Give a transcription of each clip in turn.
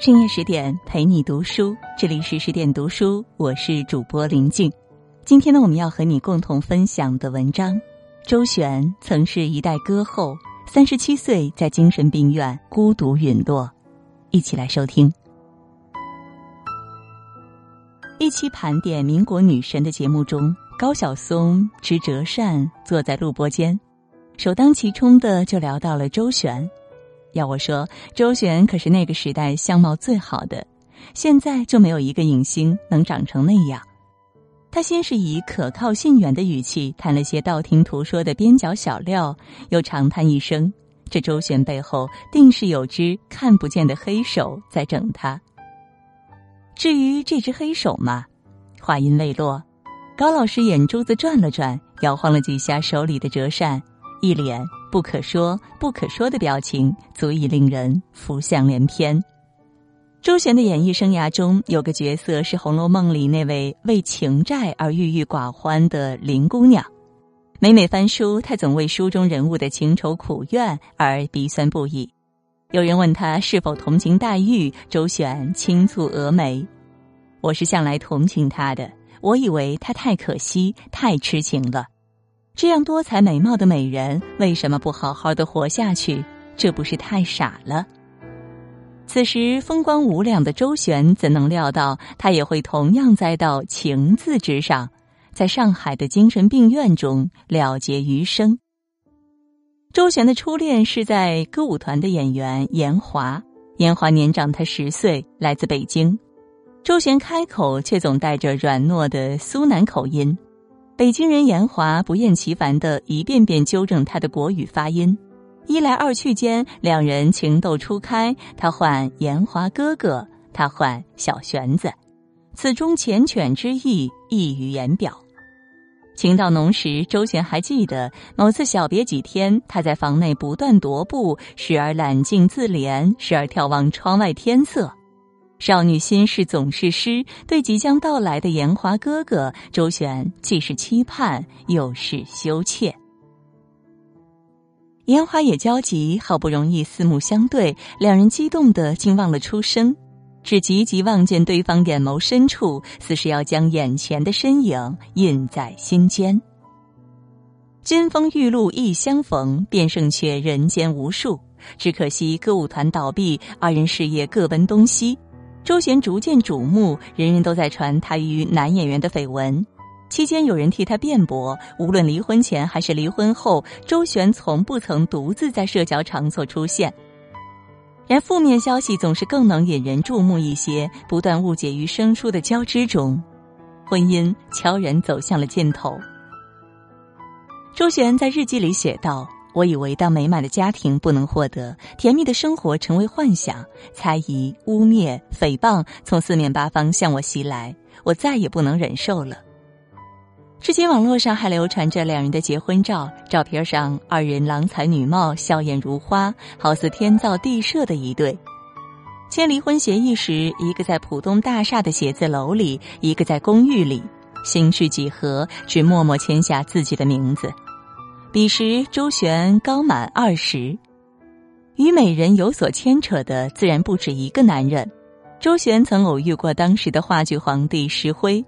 深夜十点陪你读书，这里是十点读书，我是主播林静。今天呢，我们要和你共同分享的文章，周璇曾是一代歌后，三十七岁在精神病院孤独陨落。一起来收听。一期盘点民国女神的节目中，高晓松持折扇坐在录播间，首当其冲的就聊到了周璇。要我说，周璇可是那个时代相貌最好的，现在就没有一个影星能长成那样。他先是以可靠信源的语气谈了些道听途说的边角小料，又长叹一声：“这周璇背后定是有只看不见的黑手在整他。”至于这只黑手嘛，话音未落，高老师眼珠子转了转，摇晃了几下手里的折扇，一脸。不可说、不可说的表情，足以令人浮想联翩。周璇的演艺生涯中，有个角色是《红楼梦》里那位为情债而郁郁寡欢的林姑娘。每每翻书，她总为书中人物的情仇苦怨而鼻酸不已。有人问她是否同情黛玉，周璇轻蹙蛾眉：“我是向来同情她的，我以为她太可惜，太痴情了。”这样多彩美貌的美人，为什么不好好的活下去？这不是太傻了？此时风光无两的周璇，怎能料到他也会同样栽到情字之上，在上海的精神病院中了结余生。周璇的初恋是在歌舞团的演员严华，严华年长他十岁，来自北京。周璇开口却总带着软糯的苏南口音。北京人严华不厌其烦的一遍遍纠正他的国语发音，一来二去间，两人情窦初开。他唤严华哥哥，他唤小玄子，此中缱绻之意溢于言表。情到浓时，周旋还记得某次小别几天，他在房内不断踱步，时而揽镜自怜，时而眺望窗外天色。少女心事总是诗，对即将到来的严华哥哥周旋，既是期盼又是羞怯。严华也焦急，好不容易四目相对，两人激动的竟忘了出声，只急急望见对方眼眸深处，似是要将眼前的身影印在心间。金风玉露一相逢，便胜却人间无数。只可惜歌舞团倒闭，二人事业各奔东西。周璇逐渐瞩目，人人都在传她与男演员的绯闻。期间有人替她辩驳，无论离婚前还是离婚后，周璇从不曾独自在社交场所出现。然负面消息总是更能引人注目一些，不断误解于生疏的交织中，婚姻悄然走向了尽头。周璇在日记里写道。我以为，当美满的家庭不能获得，甜蜜的生活成为幻想，猜疑、污蔑、诽谤从四面八方向我袭来，我再也不能忍受了。至今，网络上还流传着两人的结婚照，照片上二人郎才女貌，笑靥如花，好似天造地设的一对。签离婚协议时，一个在浦东大厦的写字楼里，一个在公寓里，心事几何，只默默签下自己的名字。彼时，周璇刚满二十，与美人有所牵扯的自然不止一个男人。周璇曾偶遇过当时的话剧皇帝石灰，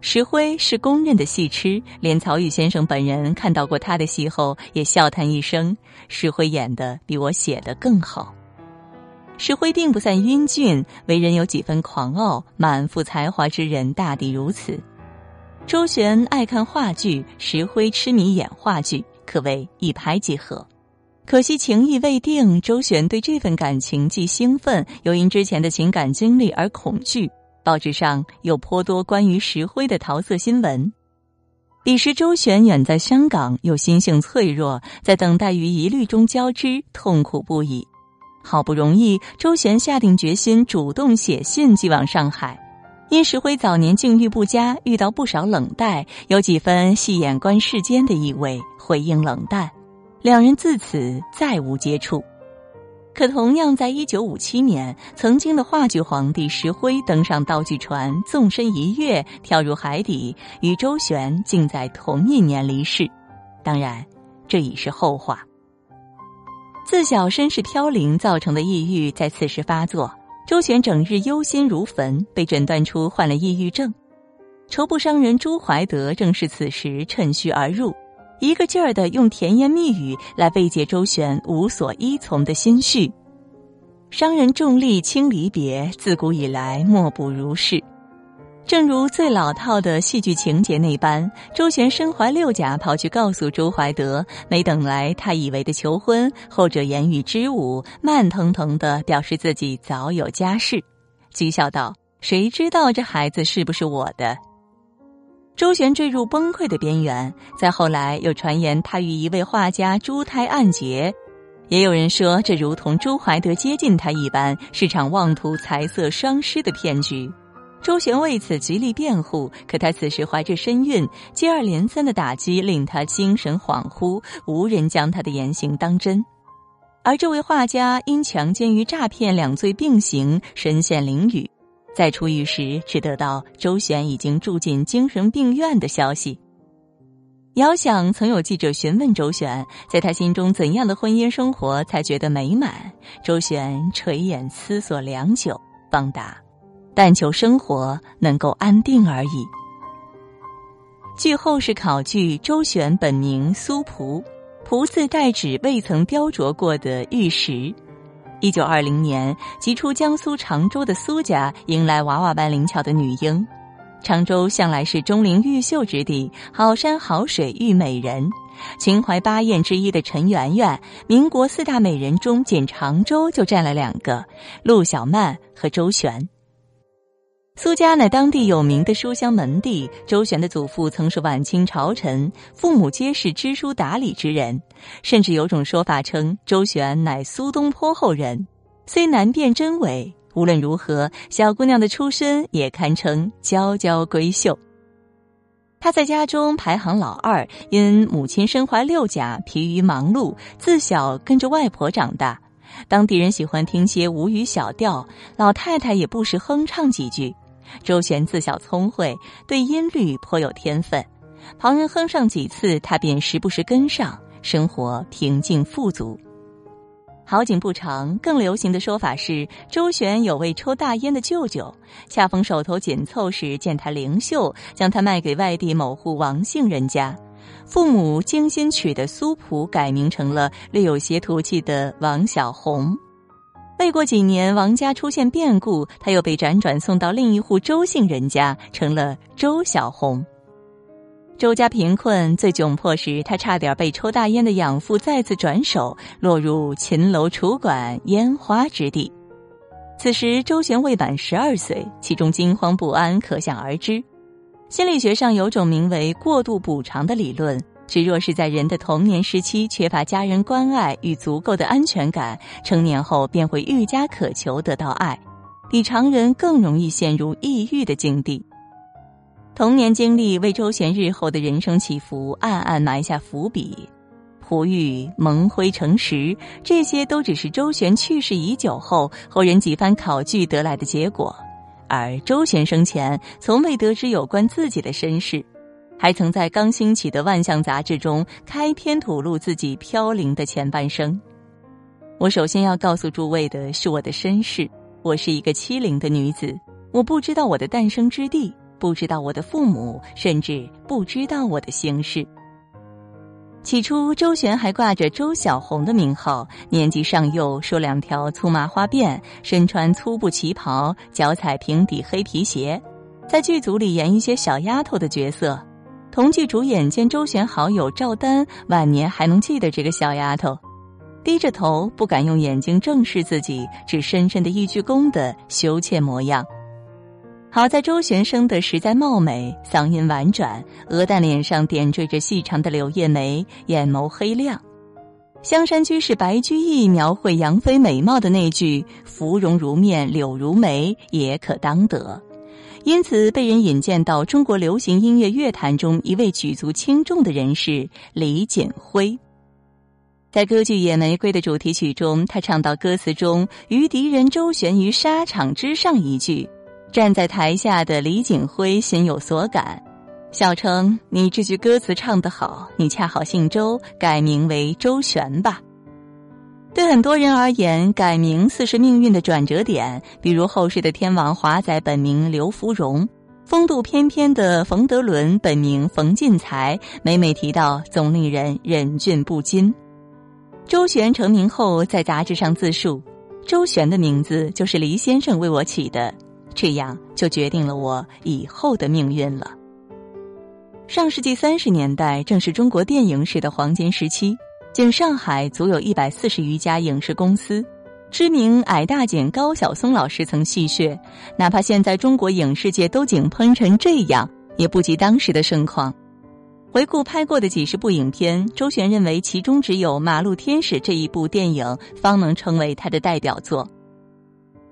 石灰是公认的戏痴，连曹禺先生本人看到过他的戏后，也笑叹一声：“石灰演的比我写的更好。”石灰并不算英俊，为人有几分狂傲，满腹才华之人大抵如此。周璇爱看话剧，石灰痴迷演话剧。可谓一拍即合，可惜情意未定。周璇对这份感情既兴奋，又因之前的情感经历而恐惧。报纸上有颇多关于石灰的桃色新闻。彼时周璇远在香港，又心性脆弱，在等待与疑虑中交织，痛苦不已。好不容易，周璇下定决心，主动写信寄往上海。因石灰早年境遇不佳，遇到不少冷淡，有几分戏眼观世间的意味，回应冷淡，两人自此再无接触。可同样在一九五七年，曾经的话剧皇帝石灰登上道具船，纵身一跃，跳入海底，与周璇竟在同一年离世。当然，这已是后话。自小身世飘零造成的抑郁，在此时发作。周旋整日忧心如焚，被诊断出患了抑郁症。绸布商人朱怀德正是此时趁虚而入，一个劲儿的用甜言蜜语来慰藉周旋无所依从的心绪。商人重利轻离别，自古以来莫不如是。正如最老套的戏剧情节那般，周旋身怀六甲，跑去告诉周怀德，没等来他以为的求婚，后者言语支吾，慢腾腾的表示自己早有家室，讥笑道：“谁知道这孩子是不是我的？”周旋坠入崩溃的边缘。再后来，又传言他与一位画家珠胎暗结，也有人说这如同周怀德接近他一般，是场妄图财色双失的骗局。周旋为此极力辩护，可他此时怀着身孕，接二连三的打击令他精神恍惚，无人将他的言行当真。而这位画家因强奸与诈骗两罪并行，身陷囹圄，在出狱时只得到周旋已经住进精神病院的消息。遥想曾有记者询问周旋，在他心中怎样的婚姻生活才觉得美满？周旋垂眼思索良久，方答。但求生活能够安定而已。据后世考据，周旋本名苏璞，璞字代指未曾雕琢过的玉石。一九二零年，即出江苏常州的苏家迎来娃娃般灵巧的女婴。常州向来是钟灵毓秀之地，好山好水遇美人。秦淮八艳之一的陈圆圆，民国四大美人中，仅常州就占了两个：陆小曼和周旋。苏家乃当地有名的书香门第。周旋的祖父曾是晚清朝臣，父母皆是知书达理之人，甚至有种说法称周旋乃苏东坡后人。虽难辨真伪，无论如何，小姑娘的出身也堪称娇娇闺秀。她在家中排行老二，因母亲身怀六甲，疲于忙碌，自小跟着外婆长大。当地人喜欢听些吴语小调，老太太也不时哼唱几句。周旋自小聪慧，对音律颇有天分。旁人哼上几次，他便时不时跟上，生活平静富足。好景不长，更流行的说法是，周旋有位抽大烟的舅舅，恰逢手头紧凑时，见他灵秀，将他卖给外地某户王姓人家。父母精心取的苏普，改名成了略有些土气的王小红。未过几年，王家出现变故，他又被辗转送到另一户周姓人家，成了周小红。周家贫困，最窘迫时，他差点被抽大烟的养父再次转手，落入秦楼楚馆、烟花之地。此时，周旋未满十二岁，其中惊慌不安可想而知。心理学上有种名为“过度补偿”的理论。只若是在人的童年时期缺乏家人关爱与足够的安全感，成年后便会愈加渴求得到爱，比常人更容易陷入抑郁的境地。童年经历为周旋日后的人生起伏暗暗埋下伏笔，璞玉蒙灰成石，这些都只是周旋去世已久后后人几番考据得来的结果，而周旋生前从未得知有关自己的身世。还曾在刚兴起的《万象》杂志中开篇吐露自己飘零的前半生。我首先要告诉诸位的是我的身世：我是一个七零的女子，我不知道我的诞生之地，不知道我的父母，甚至不知道我的姓氏。起初，周旋还挂着周小红的名号，年纪尚幼，梳两条粗麻花辫，身穿粗布旗袍，脚踩平底黑皮鞋，在剧组里演一些小丫头的角色。同剧主演兼周旋好友赵丹晚年还能记得这个小丫头，低着头不敢用眼睛正视自己，只深深的一鞠躬的羞怯模样。好在周旋生的实在貌美，嗓音婉转，鹅蛋脸上点缀着细长的柳叶眉，眼眸黑亮。香山居士白居易描绘杨妃美貌的那句“芙蓉如面柳如眉”也可当得。因此，被人引荐到中国流行音乐乐坛中一位举足轻重的人士李锦辉。在歌剧《野玫瑰》的主题曲中，他唱到歌词中“与敌人周旋于沙场之上”一句，站在台下的李锦辉心有所感，笑称：“你这句歌词唱得好，你恰好姓周，改名为周旋吧。”对很多人而言，改名似是命运的转折点。比如后世的天王华仔本名刘福荣，风度翩翩的冯德伦本名冯进才，每每提到总令人忍俊不禁。周旋成名后，在杂志上自述：“周旋的名字就是黎先生为我起的，这样就决定了我以后的命运了。”上世纪三十年代正是中国电影史的黄金时期。仅上海足有一百四十余家影视公司，知名矮大紧高晓松老师曾戏谑：哪怕现在中国影视界都井喷成这样，也不及当时的盛况。回顾拍过的几十部影片，周璇认为其中只有《马路天使》这一部电影方能成为他的代表作。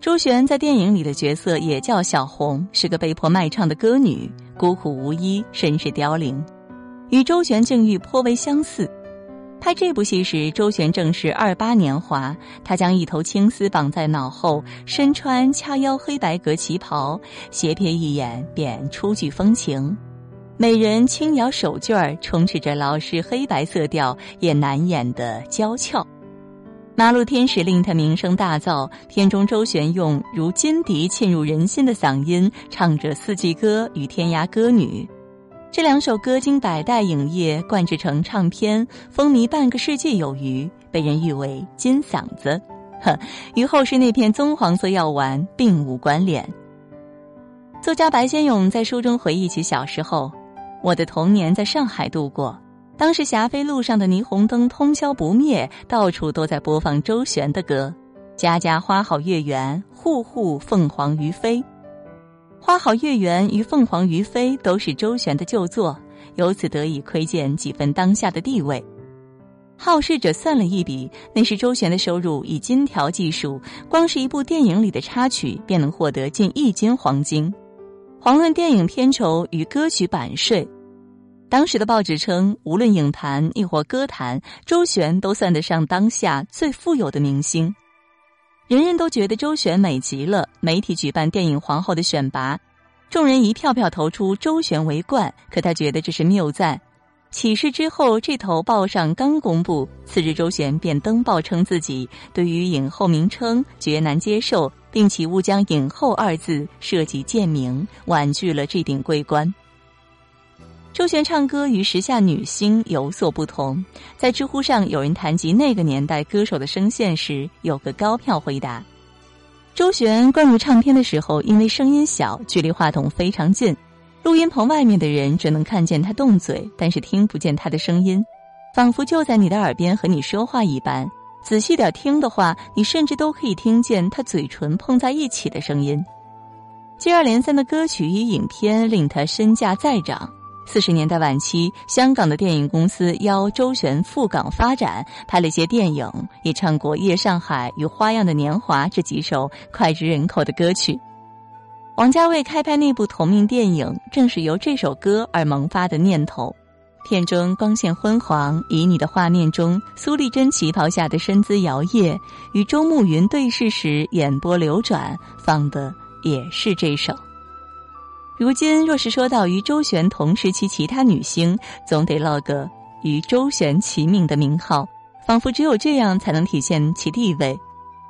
周璇在电影里的角色也叫小红，是个被迫卖唱的歌女，孤苦无依，身世凋零，与周璇境遇颇为相似。拍这部戏时，周璇正是二八年华。他将一头青丝绑在脑后，身穿掐腰黑白格旗袍，斜瞥一眼便初具风情。美人轻摇手绢，充斥着老式黑白色调也难掩的娇俏。马路天使令他名声大噪，片中周璇用如金笛沁入人心的嗓音唱着《四季歌》与《天涯歌女》。这两首歌经百代影业灌制成唱片，风靡半个世界有余，被人誉为“金嗓子”，呵，与后世那片棕黄色药丸并无关联。作家白先勇在书中回忆起小时候：“我的童年在上海度过，当时霞飞路上的霓虹灯通宵不灭，到处都在播放周璇的歌，家家花好月圆，户户凤凰于飞。”花好月圆与凤凰于飞都是周璇的旧作，由此得以窥见几分当下的地位。好事者算了一笔，那时周璇的收入以金条计数，光是一部电影里的插曲便能获得近一斤黄金。遑论电影片酬与歌曲版税，当时的报纸称，无论影坛亦或歌坛，周璇都算得上当下最富有的明星。人人都觉得周璇美极了。媒体举办电影皇后的选拔，众人一票票投出周璇为冠。可他觉得这是谬赞。起事之后，这头报上刚公布，次日周璇便登报称自己对于影后名称绝难接受，并起勿将“影后”二字设计贱名，婉拒了这顶桂冠。周璇唱歌与时下女星有所不同，在知乎上有人谈及那个年代歌手的声线时，有个高票回答：周璇灌入唱片的时候，因为声音小，距离话筒非常近，录音棚外面的人只能看见他动嘴，但是听不见他的声音，仿佛就在你的耳边和你说话一般。仔细点听的话，你甚至都可以听见他嘴唇碰在一起的声音。接二连三的歌曲与影片令他身价再涨。四十年代晚期，香港的电影公司邀周璇赴港发展，拍了一些电影，也唱过《夜上海》与《花样的年华》这几首脍炙人口的歌曲。王家卫开拍那部同名电影，正是由这首歌而萌发的念头。片中光线昏黄，旖旎的画面中，苏丽珍旗袍下的身姿摇曳，与周慕云对视时眼波流转，放的也是这首。如今，若是说到与周璇同时期其他女星，总得落个与周璇齐名的名号，仿佛只有这样才能体现其地位。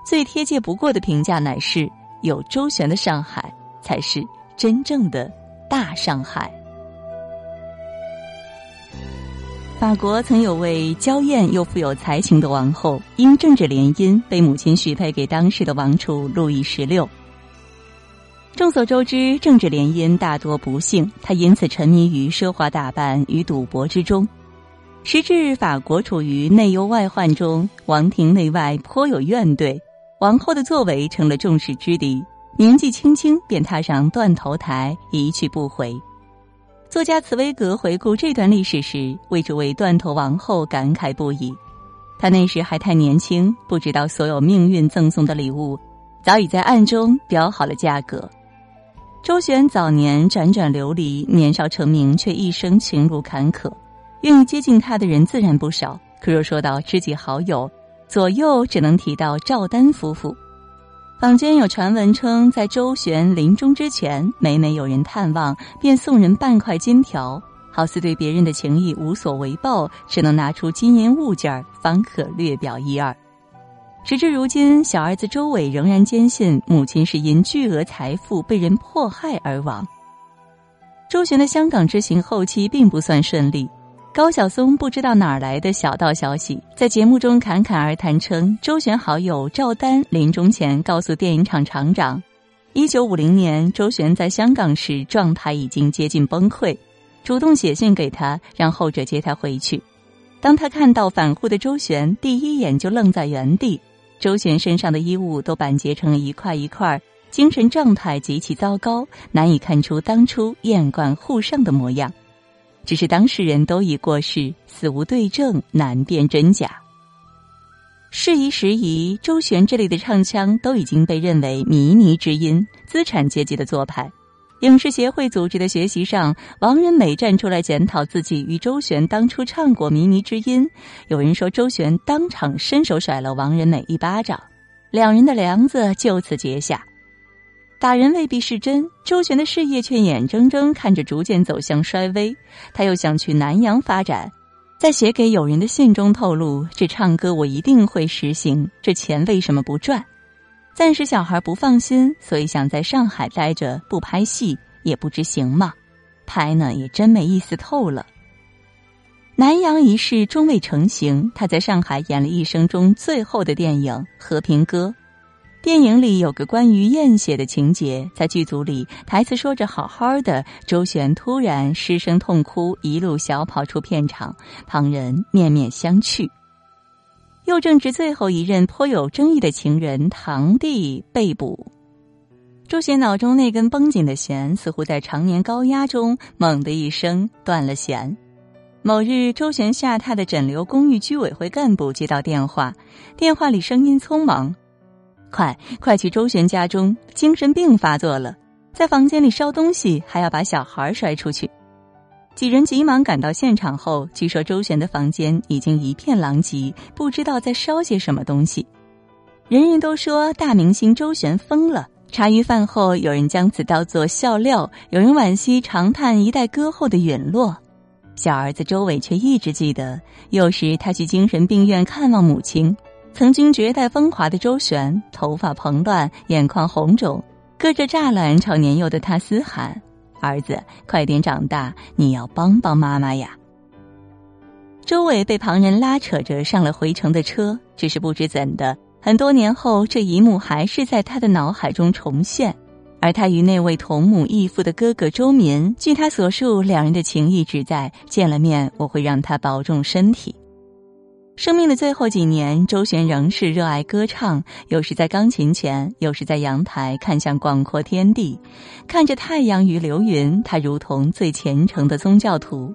最贴切不过的评价乃是：有周璇的上海，才是真正的大上海。法国曾有位娇艳又富有才情的王后，因政治联姻被母亲许配给当时的王储路易十六。众所周知，政治联姻大多不幸，他因此沉迷于奢华打扮与赌博之中。时至法国处于内忧外患中，王庭内外颇有怨怼，王后的作为成了众矢之的。年纪轻轻便踏上断头台，一去不回。作家茨威格回顾这段历史时，为这位断头王后感慨不已。他那时还太年轻，不知道所有命运赠送的礼物，早已在暗中标好了价格。周旋早年辗转流离，年少成名，却一生情路坎坷。愿意接近他的人自然不少，可若说到知己好友，左右只能提到赵丹夫妇。坊间有传闻称，在周旋临终之前，每每有人探望，便送人半块金条，好似对别人的情谊无所为报，只能拿出金银物件方可略表一二。时至如今，小儿子周伟仍然坚信母亲是因巨额财富被人迫害而亡。周旋的香港之行后期并不算顺利，高晓松不知道哪儿来的小道消息，在节目中侃侃而谈称，周旋好友赵丹临终前告诉电影厂厂长，一九五零年周旋在香港时状态已经接近崩溃，主动写信给他，让后者接他回去。当他看到返沪的周旋，第一眼就愣在原地。周旋身上的衣物都板结成一块一块，精神状态极其糟糕，难以看出当初艳冠沪上的模样。只是当事人都已过世，死无对证，难辨真假。事宜时宜，周旋这类的唱腔都已经被认为靡靡之音，资产阶级的做派。影视协会组织的学习上，王仁美站出来检讨自己与周璇当初唱过《靡靡之音》，有人说周璇当场伸手甩了王仁美一巴掌，两人的梁子就此结下。打人未必是真，周璇的事业却眼睁睁看着逐渐走向衰微。他又想去南洋发展，在写给友人的信中透露：“这唱歌我一定会实行，这钱为什么不赚？”暂时小孩不放心，所以想在上海待着不拍戏，也不知行吗？拍呢也真没意思透了。南洋一事终未成行，他在上海演了一生中最后的电影《和平歌》。电影里有个关于验血的情节，在剧组里台词说着好好的，周旋突然失声痛哭，一路小跑出片场，旁人面面相觑。又正值最后一任颇有争议的情人堂弟被捕，周旋脑中那根绷紧的弦似乎在常年高压中猛地一声断了弦。某日，周旋下榻的枕流公寓居委会干部接到电话，电话里声音匆忙：“快快去周旋家中，精神病发作了，在房间里烧东西，还要把小孩摔出去。”几人急忙赶到现场后，据说周旋的房间已经一片狼藉，不知道在烧些什么东西。人人都说大明星周旋疯了。茶余饭后，有人将此当作笑料，有人惋惜长叹一代歌后的陨落。小儿子周伟却一直记得，幼时他去精神病院看望母亲，曾经绝代风华的周旋，头发蓬乱，眼眶红肿，隔着栅栏朝年幼的他嘶喊。儿子，快点长大！你要帮帮妈妈呀。周伟被旁人拉扯着上了回程的车，只是不知怎的，很多年后这一幕还是在他的脑海中重现。而他与那位同母异父的哥哥周民，据他所述，两人的情谊只在见了面，我会让他保重身体。生命的最后几年，周璇仍是热爱歌唱，有时在钢琴前，有时在阳台看向广阔天地，看着太阳与流云，他如同最虔诚的宗教徒，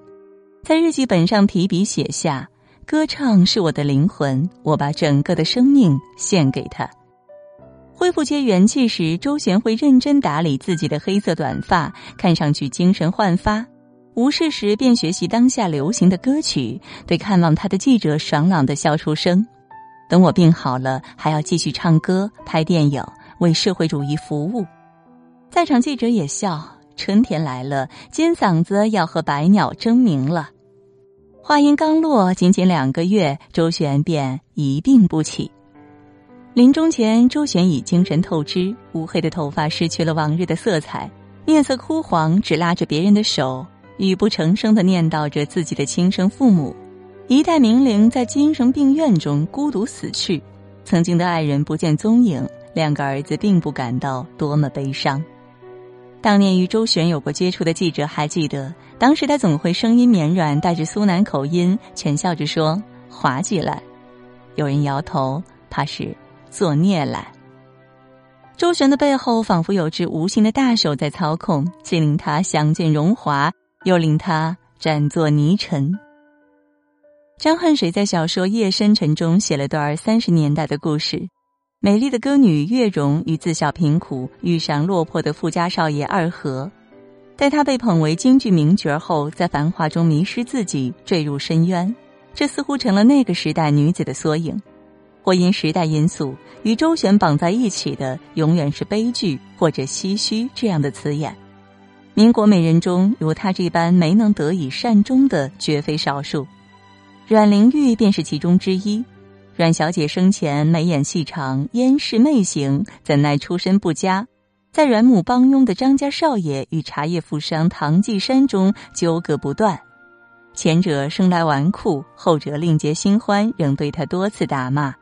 在日记本上提笔写下：“歌唱是我的灵魂，我把整个的生命献给他。”恢复些元气时，周璇会认真打理自己的黑色短发，看上去精神焕发。无事时便学习当下流行的歌曲，对看望他的记者爽朗的笑出声。等我病好了，还要继续唱歌、拍电影，为社会主义服务。在场记者也笑。春天来了，金嗓子要和百鸟争鸣了。话音刚落，仅仅两个月，周旋便一病不起。临终前，周旋已精神透支，乌黑的头发失去了往日的色彩，面色枯黄，只拉着别人的手。语不成声的念叨着自己的亲生父母，一代名伶在精神病院中孤独死去，曾经的爱人不见踪影，两个儿子并不感到多么悲伤。当年与周旋有过接触的记者还记得，当时他总会声音绵软，带着苏南口音，浅笑着说：“滑稽了。”有人摇头，怕是作孽了。周旋的背后仿佛有只无形的大手在操控，既令他享尽荣华。又令他暂作泥尘。张恨水在小说《夜深沉》中写了段三十年代的故事：美丽的歌女月容与自小贫苦、遇上落魄的富家少爷二和，待她被捧为京剧名角后，在繁华中迷失自己，坠入深渊。这似乎成了那个时代女子的缩影。或因时代因素，与周旋绑在一起的，永远是悲剧或者唏嘘这样的词眼。民国美人中，如她这般没能得以善终的绝非少数，阮玲玉便是其中之一。阮小姐生前眉眼细长，烟视媚行，怎奈出身不佳，在阮母帮佣的张家少爷与茶叶富商唐继山中纠葛不断。前者生来纨绔，后者另结新欢，仍对他多次打骂。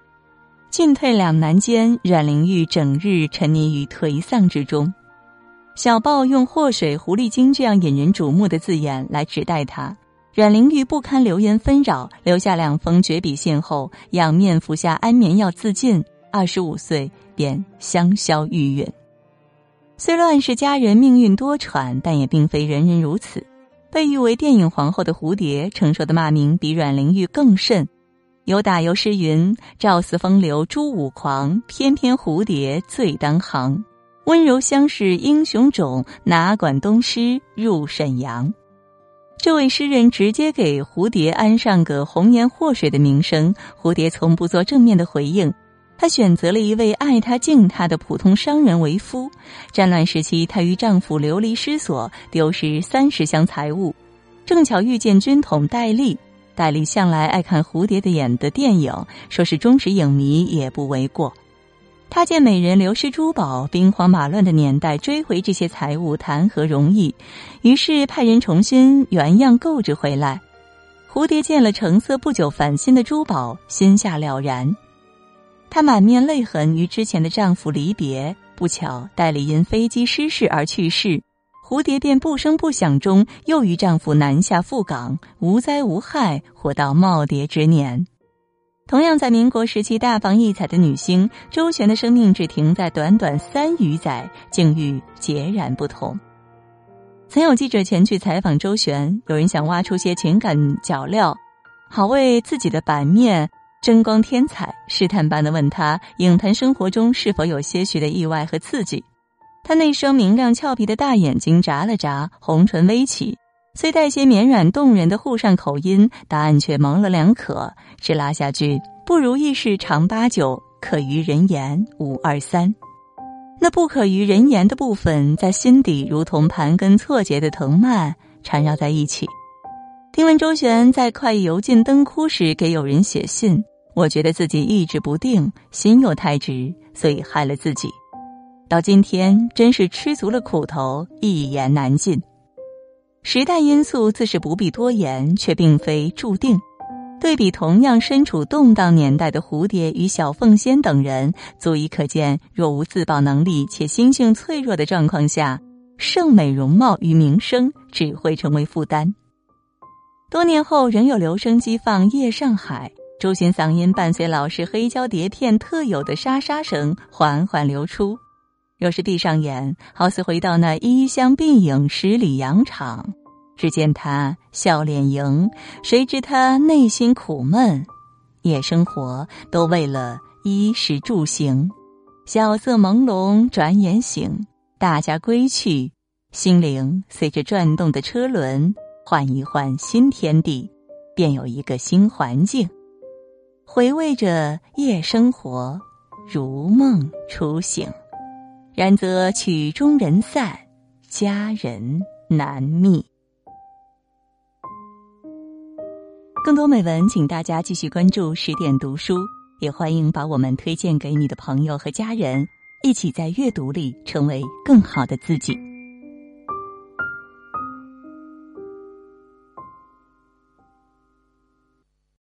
进退两难间，阮玲玉整日沉溺于颓丧之中。小报用“祸水狐狸精”这样引人瞩目的字眼来指代他。阮玲玉不堪流言纷扰，留下两封绝笔信后，仰面服下安眠药自尽。二十五岁便香消玉殒。虽乱世佳人命运多舛，但也并非人人如此。被誉为电影皇后的蝴蝶，承受的骂名比阮玲玉更甚。有打油诗云：“赵四风流朱五狂，偏偏蝴蝶最当行。温柔乡是英雄冢，哪管东施入沈阳。”这位诗人直接给蝴蝶安上个“红颜祸水”的名声。蝴蝶从不做正面的回应，她选择了一位爱她敬她的普通商人为夫。战乱时期，她与丈夫流离失所，丢失三十箱财物，正巧遇见军统戴笠。戴笠向来爱看蝴蝶的演的电影，说是忠实影迷也不为过。他见美人流失珠宝，兵荒马乱的年代追回这些财物谈何容易？于是派人重新原样购置回来。蝴蝶见了成色不久返新的珠宝，心下了然。她满面泪痕，与之前的丈夫离别。不巧，戴笠因飞机失事而去世，蝴蝶便不声不响中又与丈夫南下赴港，无灾无害，活到耄耋之年。同样在民国时期大放异彩的女星周璇的生命只停在短短三余载，境遇截然不同。曾有记者前去采访周璇，有人想挖出些情感脚料，好为自己的版面争光添彩，试探般的问他影坛生活中是否有些许的意外和刺激。他那双明亮俏皮的大眼睛眨了眨，红唇微起。虽带些绵软动人的沪上口音，答案却模棱两可，只拉下句“不如意事常八九，可于人言无二三”。那不可于人言的部分，在心底如同盘根错节的藤蔓缠绕在一起。听闻周璇在快意油尽灯枯时给友人写信，我觉得自己意志不定，心又太直，所以害了自己。到今天，真是吃足了苦头，一言难尽。时代因素自是不必多言，却并非注定。对比同样身处动荡年代的蝴蝶与小凤仙等人，足以可见，若无自保能力且心性脆弱的状况下，盛美容貌与名声只会成为负担。多年后，仍有留声机放《夜上海》，周璇嗓音伴随老式黑胶碟片特有的沙沙声缓缓流出。若是闭上眼，好似回到那衣香鬓影十里洋场，只见他笑脸迎，谁知他内心苦闷。夜生活都为了衣食住行，晓色朦胧，转眼醒，大家归去，心灵随着转动的车轮换一换新天地，便有一个新环境。回味着夜生活，如梦初醒。然则曲终人散，佳人难觅。更多美文，请大家继续关注十点读书，也欢迎把我们推荐给你的朋友和家人，一起在阅读里成为更好的自己。